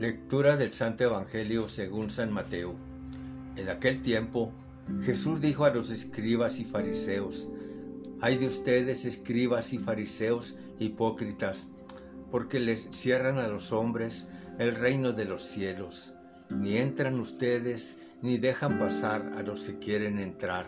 Lectura del Santo Evangelio según San Mateo. En aquel tiempo, Jesús dijo a los escribas y fariseos, Hay de ustedes, escribas y fariseos hipócritas, porque les cierran a los hombres el reino de los cielos. Ni entran ustedes, ni dejan pasar a los que quieren entrar.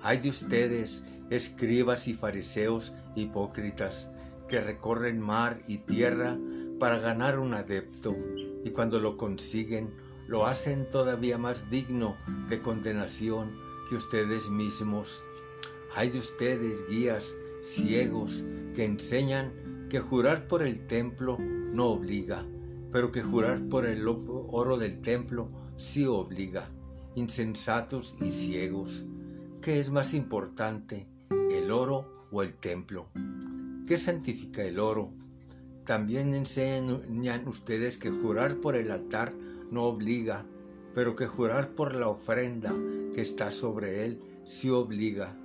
Hay de ustedes, escribas y fariseos hipócritas, que recorren mar y tierra para ganar un adepto, y cuando lo consiguen, lo hacen todavía más digno de condenación que ustedes mismos. Hay de ustedes, guías ciegos, que enseñan que jurar por el templo no obliga, pero que jurar por el oro del templo sí obliga. Insensatos y ciegos. ¿Qué es más importante, el oro o el templo? ¿Qué santifica el oro? También enseñan ustedes que jurar por el altar no obliga, pero que jurar por la ofrenda que está sobre él sí obliga.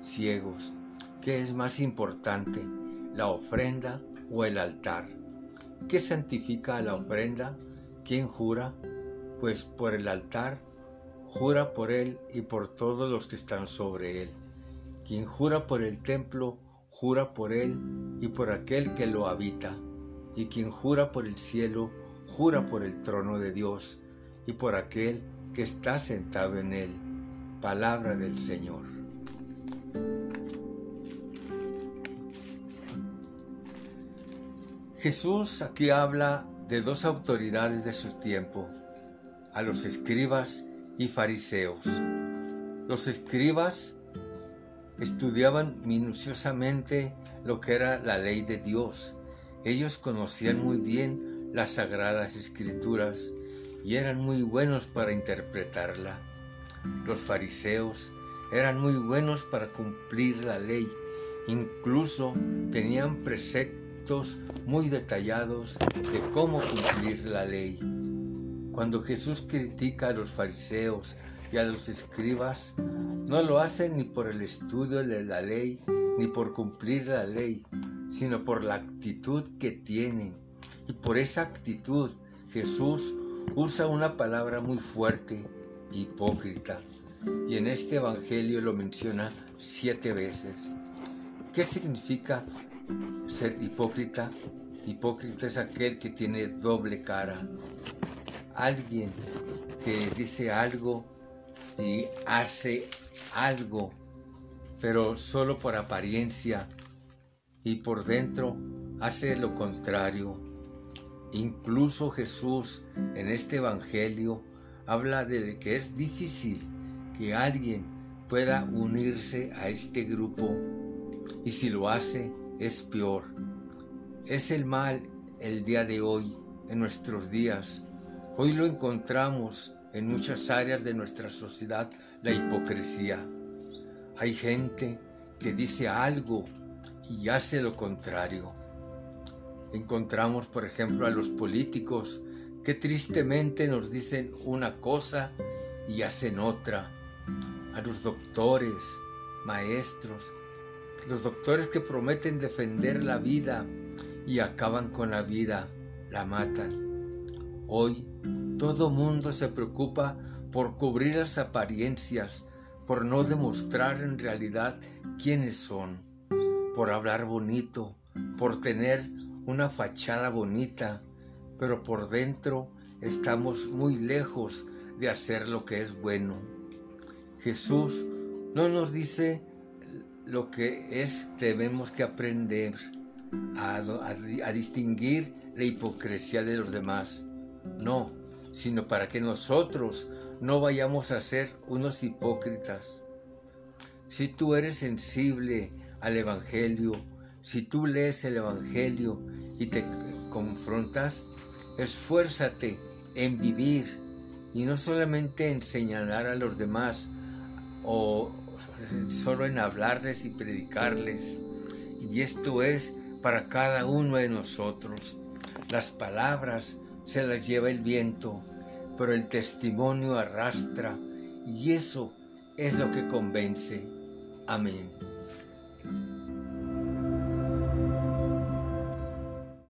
Ciegos, ¿qué es más importante, la ofrenda o el altar? ¿Qué santifica a la ofrenda? ¿Quién jura? Pues por el altar jura por él y por todos los que están sobre él. Quien jura por el templo, jura por él y por aquel que lo habita y quien jura por el cielo, jura por el trono de Dios y por aquel que está sentado en él. Palabra del Señor. Jesús aquí habla de dos autoridades de su tiempo, a los escribas y fariseos. Los escribas estudiaban minuciosamente lo que era la ley de Dios ellos conocían muy bien las sagradas escrituras y eran muy buenos para interpretarla. Los fariseos eran muy buenos para cumplir la ley, incluso tenían preceptos muy detallados de cómo cumplir la ley. Cuando Jesús critica a los fariseos y a los escribas, no lo hace ni por el estudio de la ley ni por cumplir la ley, sino por la actitud que tienen. Y por esa actitud Jesús usa una palabra muy fuerte, hipócrita. Y en este Evangelio lo menciona siete veces. ¿Qué significa ser hipócrita? Hipócrita es aquel que tiene doble cara. Alguien que dice algo y hace algo, pero solo por apariencia y por dentro hace lo contrario. Incluso Jesús en este Evangelio habla de que es difícil que alguien pueda unirse a este grupo y si lo hace es peor. Es el mal el día de hoy, en nuestros días. Hoy lo encontramos en muchas áreas de nuestra sociedad, la hipocresía. Hay gente que dice algo y hace lo contrario. Encontramos, por ejemplo, a los políticos que tristemente nos dicen una cosa y hacen otra. A los doctores, maestros, los doctores que prometen defender la vida y acaban con la vida, la matan. Hoy todo mundo se preocupa por cubrir las apariencias, por no demostrar en realidad quiénes son por hablar bonito, por tener una fachada bonita, pero por dentro estamos muy lejos de hacer lo que es bueno. Jesús no nos dice lo que es, debemos que aprender a, a distinguir la hipocresía de los demás. No, sino para que nosotros no vayamos a ser unos hipócritas. Si tú eres sensible al Evangelio, si tú lees el Evangelio y te confrontas, esfuérzate en vivir y no solamente en señalar a los demás o solo en hablarles y predicarles. Y esto es para cada uno de nosotros. Las palabras se las lleva el viento, pero el testimonio arrastra y eso es lo que convence. Amén.